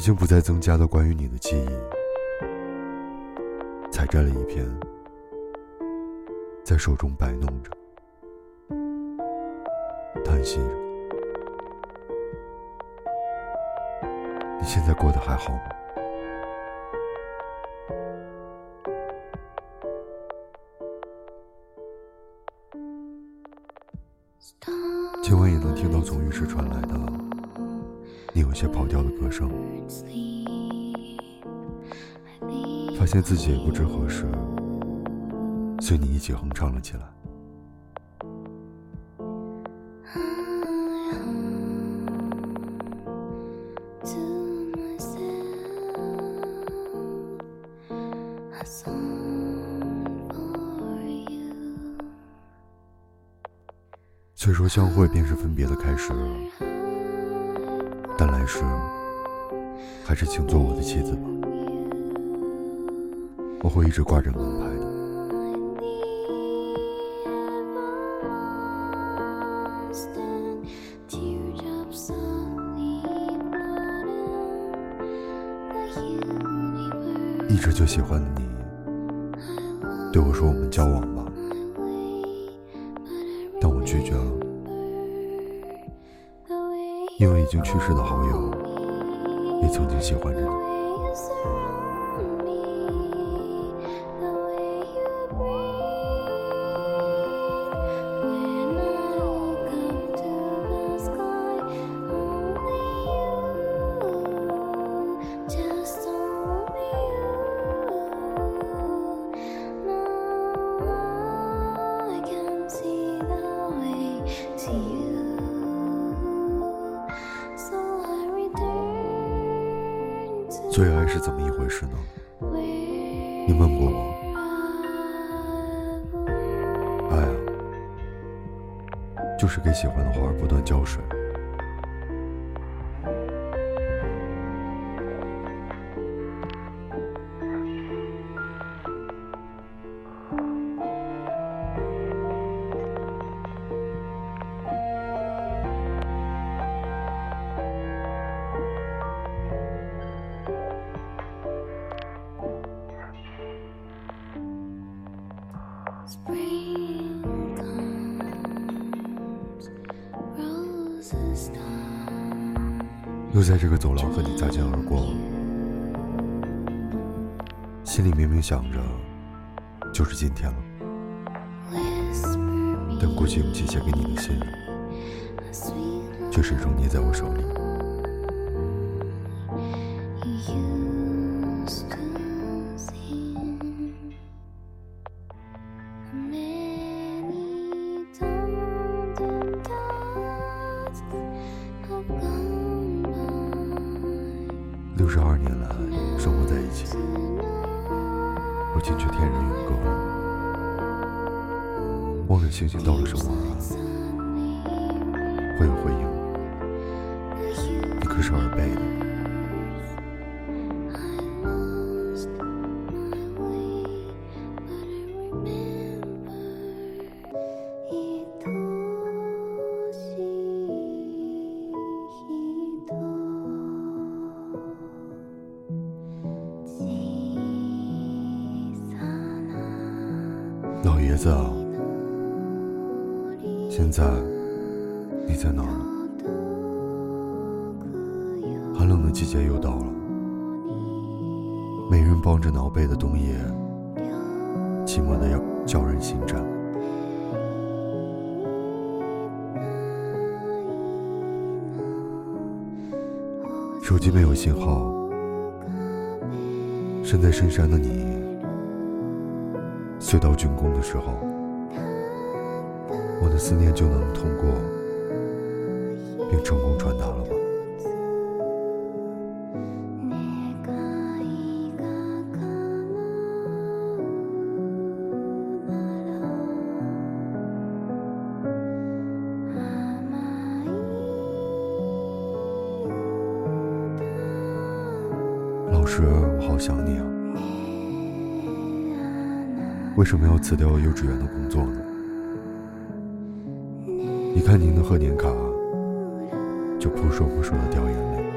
经不再增加了关于你的记忆，采摘了一片，在手中摆弄着，叹息着。你现在过得还好吗？今晚也能听到从浴室传来的你有些跑调的歌声，发现自己也不知何时随你一起哼唱了起来。虽说相会便是分别的开始，但来世还是请做我的妻子吧。我会一直挂着门牌的。一直就喜欢你，对我说我们交往吧。去世的好友也曾经喜欢着你。最爱是怎么一回事呢？你问过我，爱啊，就是给喜欢的花不断浇水。十二年来生活在一起，如今却天人永隔。望着星星到了什么会有回应？你可是耳背的。手机没有信号，身在深山的你。隧道竣工的时候，我的思念就能通过，并成功传达了吧？什么要辞掉幼稚园的工作呢？一看您的贺年卡，就扑说扑说的掉眼泪。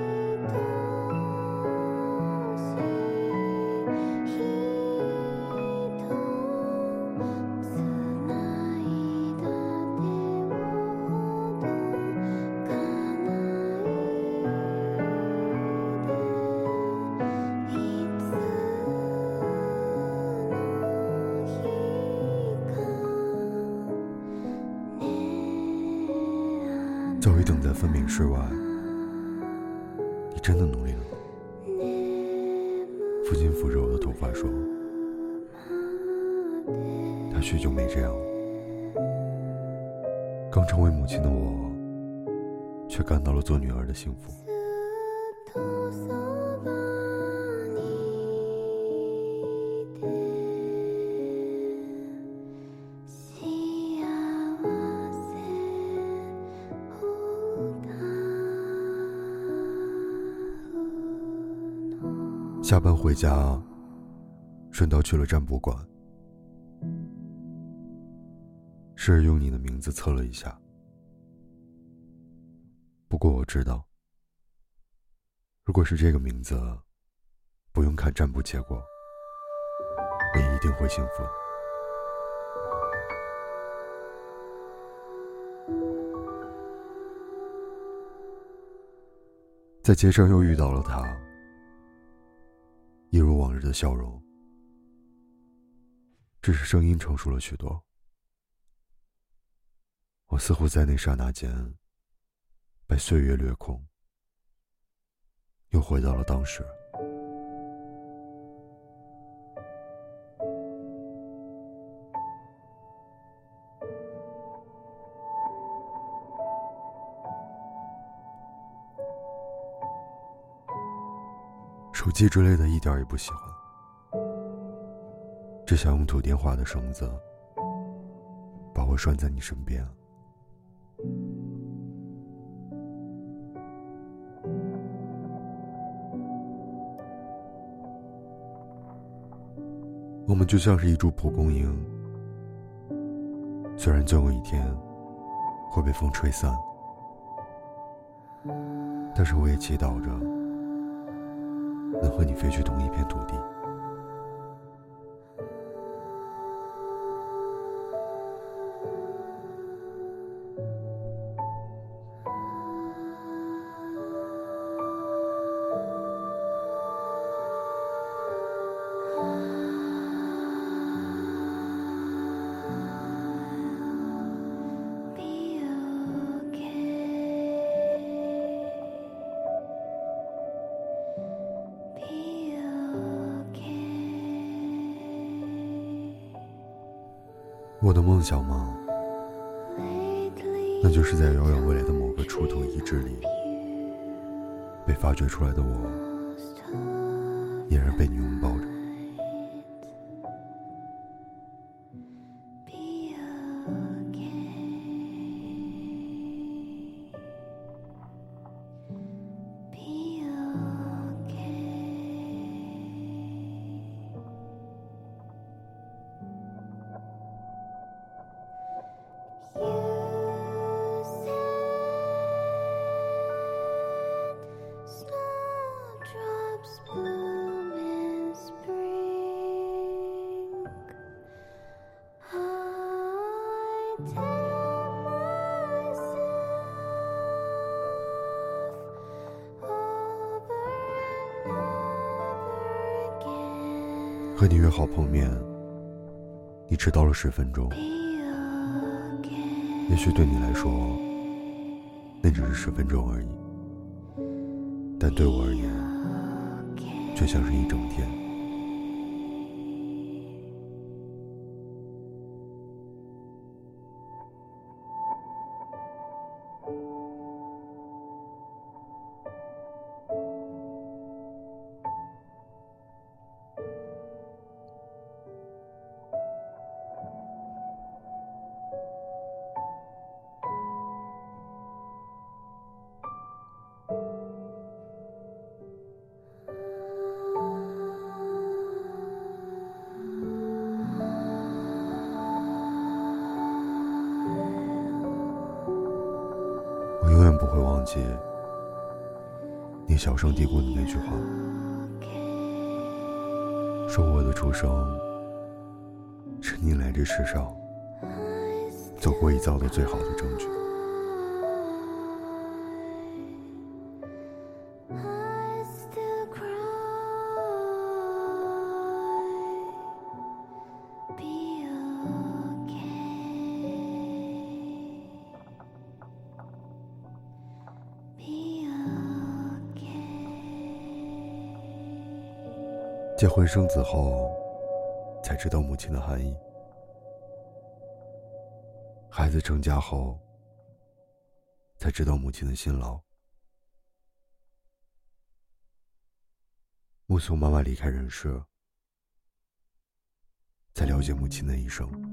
分娩室外，你真的努力了？父亲抚着我的头发说：“他许久没这样了。”刚成为母亲的我，却感到了做女儿的幸福。回家，顺道去了占卜馆，试着用你的名字测了一下。不过我知道，如果是这个名字，不用看占卜结果，你一定会幸福。在街上又遇到了他。一如往日的笑容，只是声音成熟了许多。我似乎在那刹那间被岁月掠空，又回到了当时。机之类的一点也不喜欢，只想用土电话的绳子把我拴在你身边。我们就像是一株蒲公英，虽然总有一天会被风吹散，但是我也祈祷着。能和你飞去同一片土地。和你约好碰面，你迟到了十分钟。也许对你来说，那只是十分钟而已，但对我而言，却像是一整天。姐你小声嘀咕的那句话，说我的出生是你来这世上走过一遭的最好的证据。结婚生子后，才知道母亲的含义；孩子成家后，才知道母亲的辛劳。目送妈妈离开人世，才了解母亲的一生。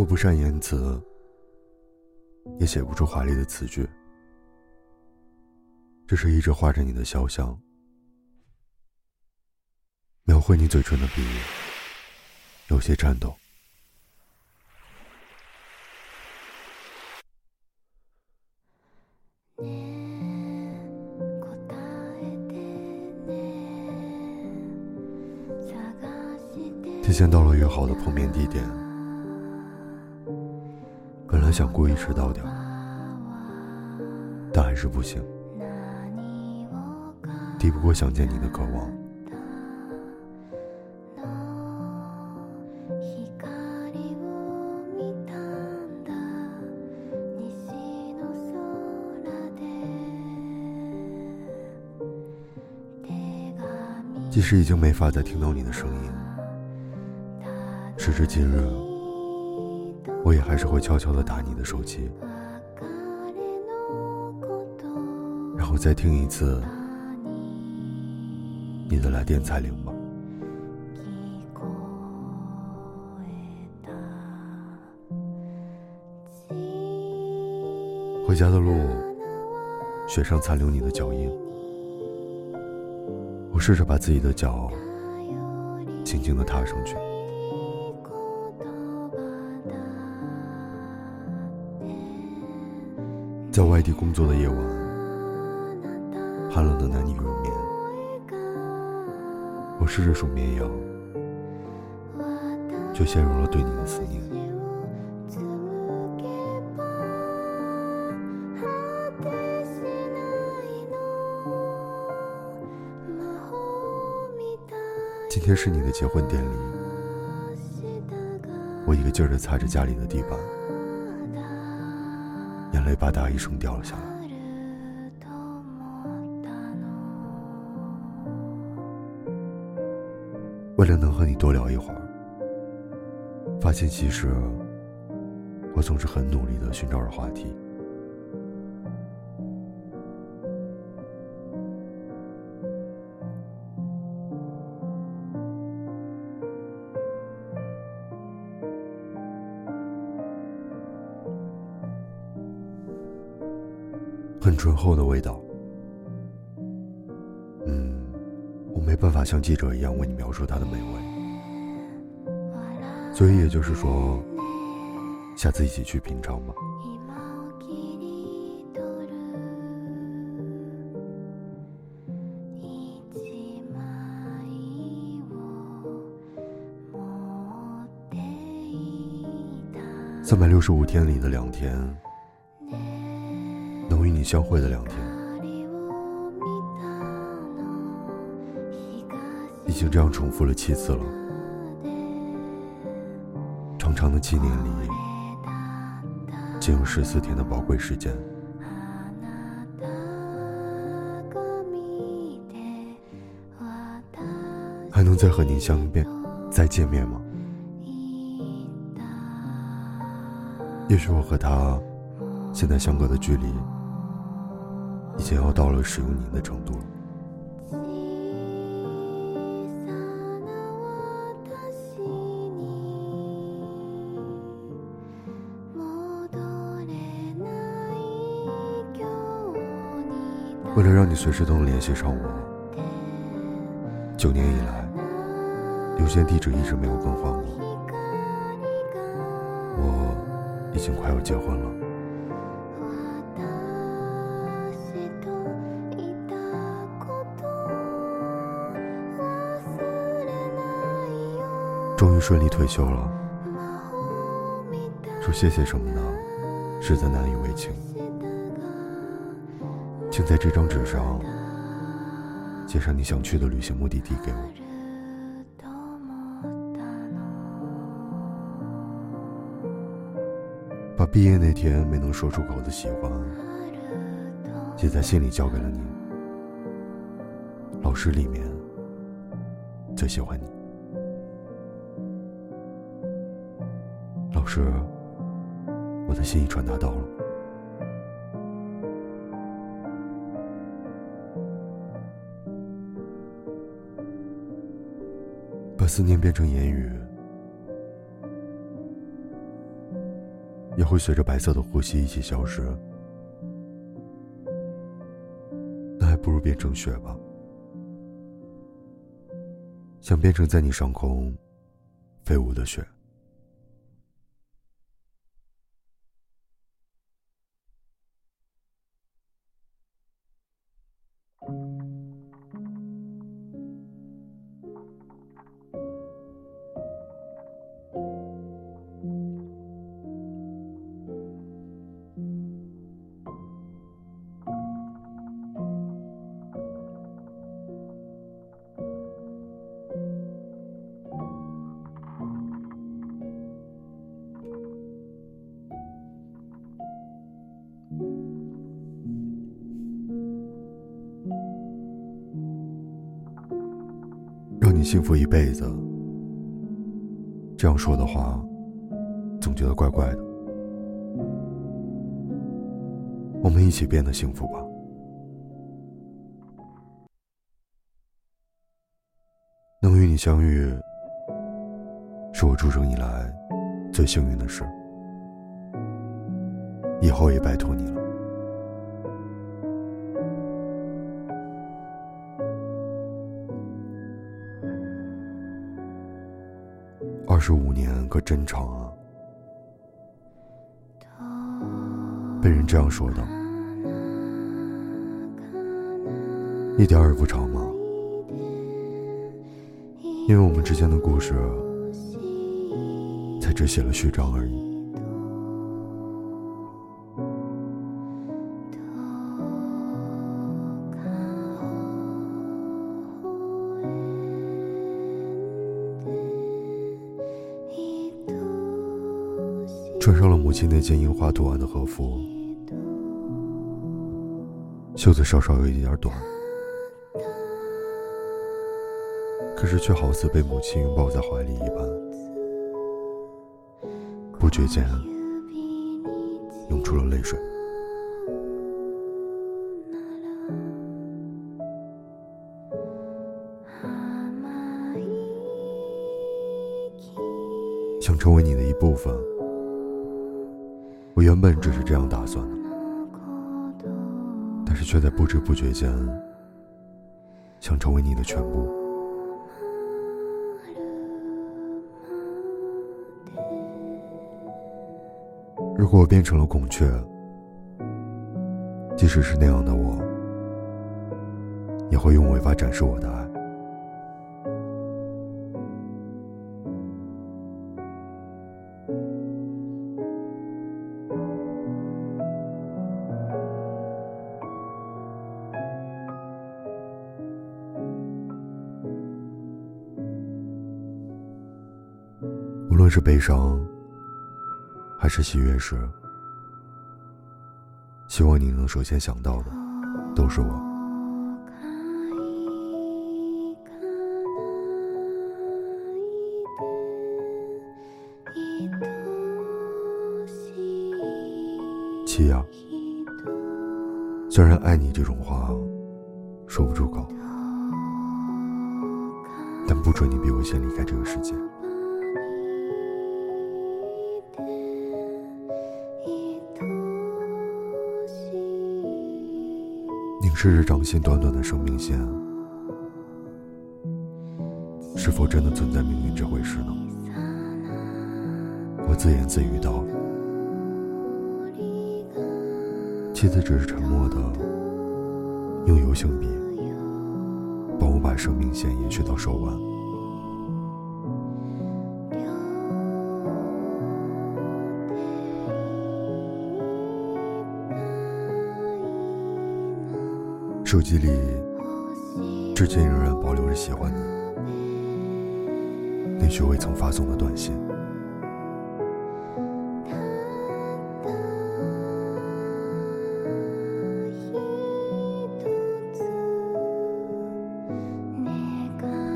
我不善言辞，也写不出华丽的词句，只是一直画着你的肖像，描绘你嘴唇的笔有些颤抖。提前到了约好的碰面地点。想故意迟到点，但还是不行，抵不过想见你的渴望。即使已经没法再听到你的声音，时至今日。我也还是会悄悄的打你的手机，然后再听一次你的来电彩铃吧。回家的路，雪上残留你的脚印，我试着把自己的脚轻轻的踏上去。在外地工作的夜晚，寒冷的难以入眠。我试着数绵羊，却陷入了对你的思念。今天是你的结婚典礼，我一个劲儿的擦着家里的地板。泪吧嗒一声掉了下来。为了能和你多聊一会儿，发现其实我总是很努力的寻找着话题。像记者一样为你描述它的美味，所以也就是说，下次一起去品尝吧。三百六十五天里的两天。能与你相会的两天，已经这样重复了七次了。长长的七年里，仅有十四天的宝贵时间，还能再和您相遍、再见面吗？也许我和他现在相隔的距离。已经要到了使用您的程度了。为了让你随时都能联系上我，九年以来，邮件地址一直没有更换过。我已经快要结婚了，终于顺利退休了。说谢谢什么呢？实在难以为情。请在这张纸上写上你想去的旅行目的地给我。把毕业那天没能说出口的喜欢，写在信里交给了你。老师里面最喜欢你。老师，我的心意传达到了。思念变成言语，也会随着白色的呼吸一起消失。那还不如变成雪吧，想变成在你上空飞舞的雪。过一辈子，这样说的话，总觉得怪怪的。我们一起变得幸福吧。能与你相遇，是我出生以来最幸运的事。以后也拜托你了。可真长啊！被人这样说的，一点也不长吗？因为我们之间的故事，才只写了序章而已。穿上了母亲那件樱花图案的和服，袖子稍稍有一点短，可是却好似被母亲拥抱在怀里一般，不觉间涌出了泪水。想成为你的一部分。原本只是这样打算的，但是却在不知不觉间想成为你的全部。如果我变成了孔雀，即使是那样的我，也会用尾巴展示我的爱。无论是悲伤，还是喜悦时，希望你能首先想到的，都是我。七呀，虽然爱你这种话说不出口，但不准你比我先离开这个世界。是这掌心短短的生命线，是否真的存在命运这回事呢？我自言自语道：“妻子只是沉默的，用油性笔帮我把生命线延续到手腕。”手机里至今仍然保留着喜欢你那句未曾发送的短信。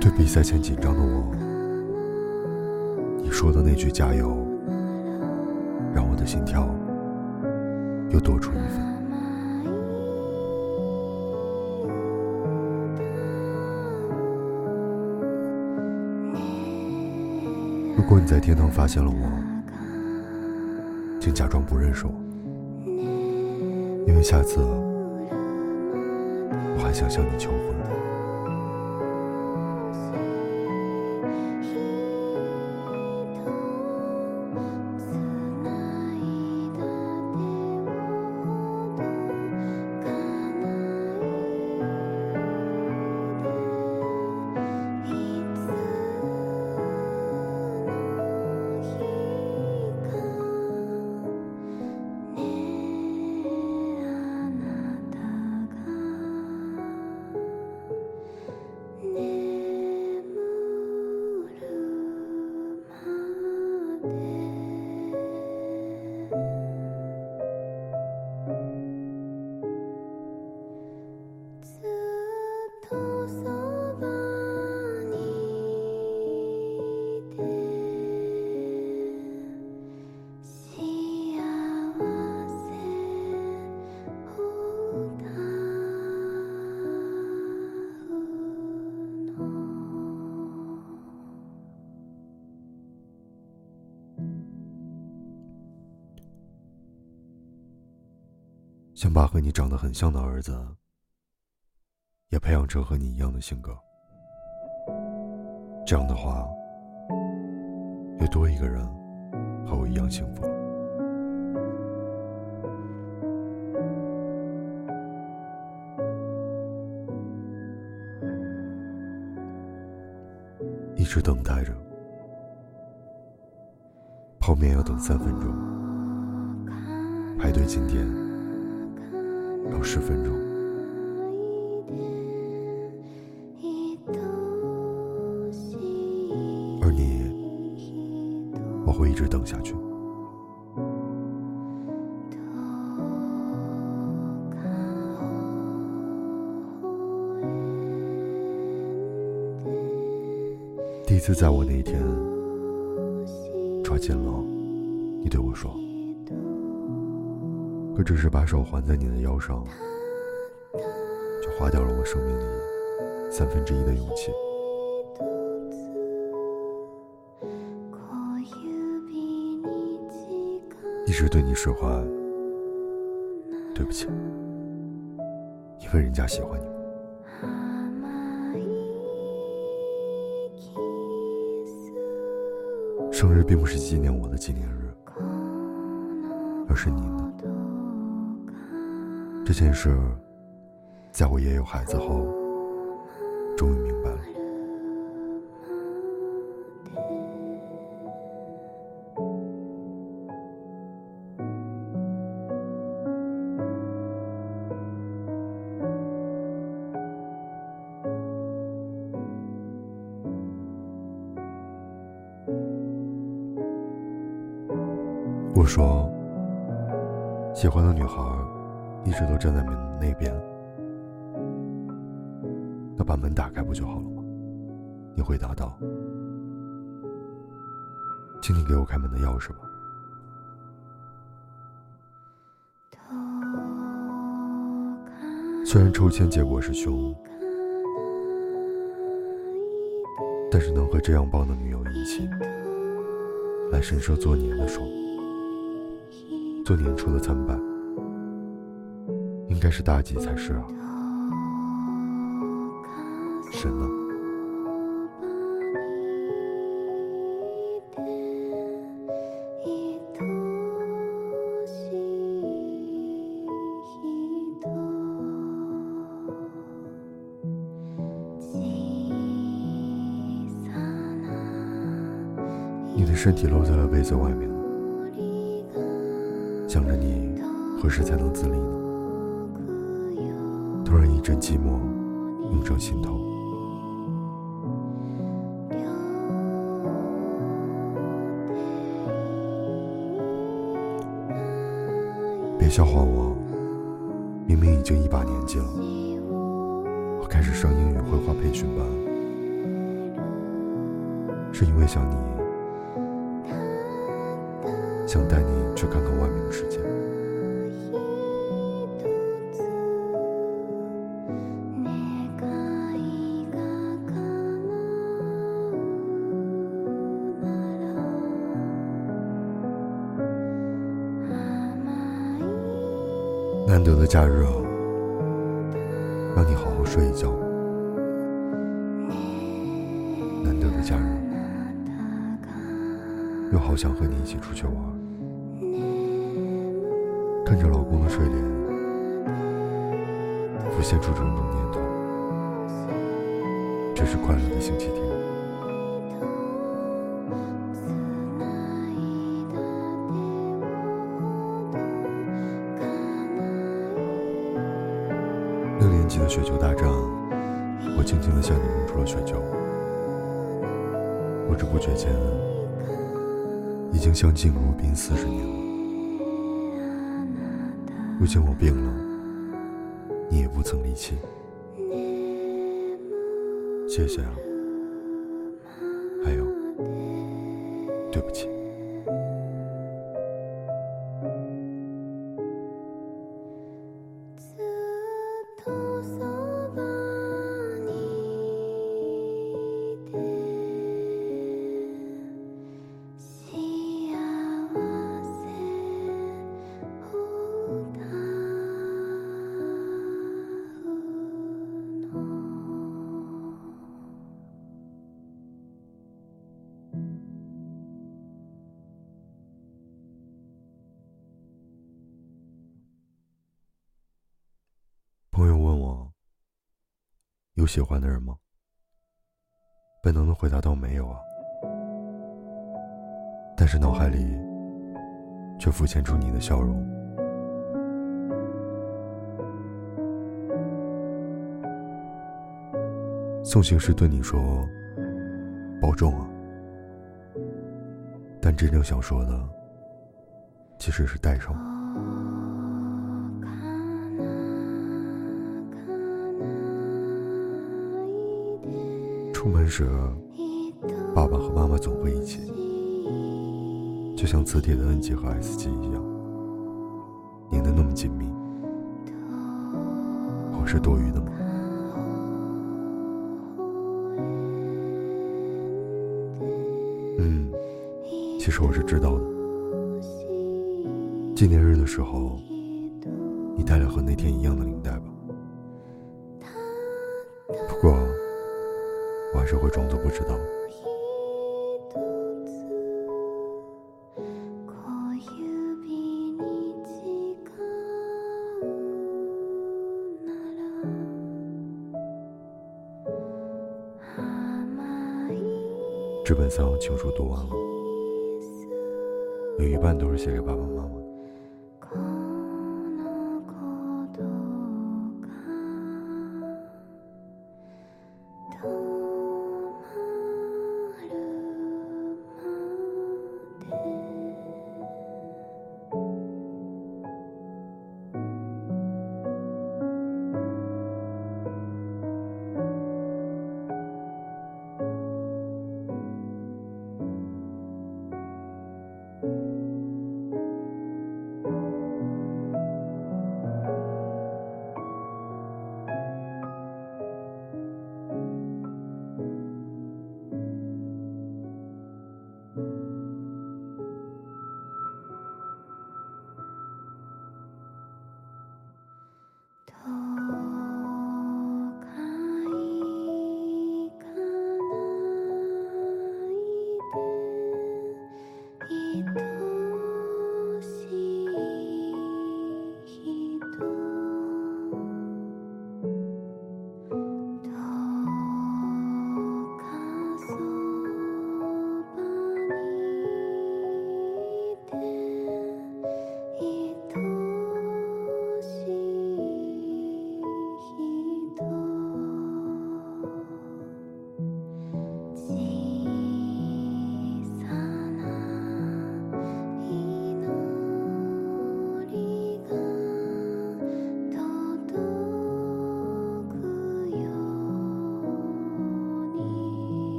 对比赛前紧张的我，你说的那句加油，让我的心跳又多出一分。如果你在天堂发现了我，请假装不认识我，因为下次我还想向你求婚。想把和你长得很像的儿子，也培养成和你一样的性格。这样的话，又多一个人和我一样幸福了。一直等待着，泡面要等三分钟，排队进店。要十分钟，而你，我会一直等下去。第一次在我那一天只是把手环在你的腰上，就花掉了我生命里三分之一的勇气。一直对你使坏，对不起，因为人家喜欢你。生日并不是纪念我的纪念日，而是你呢。这件事，在我也有孩子后，请你给我开门的钥匙吧。”虽然抽签结果是凶，但是能和这样棒的女友一起来神社做年的爽，做年初的参拜。应该是大吉才是啊！身体露在了被子外面，想着你何时才能自立呢？突然一阵寂寞涌上心头，别笑话我，明明已经一把年纪了，我开始上英语绘画培训班，是因为想你，想带你去看看外面的世界。难得的假日啊，让你好好睡一觉。难得的假日，又好想和你一起出去玩。浮现出种种念头。这是快乐的星期天。六年级的雪球大战，我轻轻地向你扔出了雪球，不知不觉间，已经相敬如宾四十年了。如今我病了，你也不曾离弃，谢谢啊，有喜欢的人吗？本能的回答道没有啊，但是脑海里却浮现出你的笑容。送行时对你说保重啊，但真正想说的其实是带上。出门时，爸爸和妈妈总会一起，就像磁铁的 N 极和 S 极一样，拧得那么紧密。我是多余的吗？嗯，其实我是知道的。纪念日的时候，你戴了和那天一样的领带吧？不过。我还是会装作不知道。这本三行情书读完了，有一半都是写给爸爸妈妈。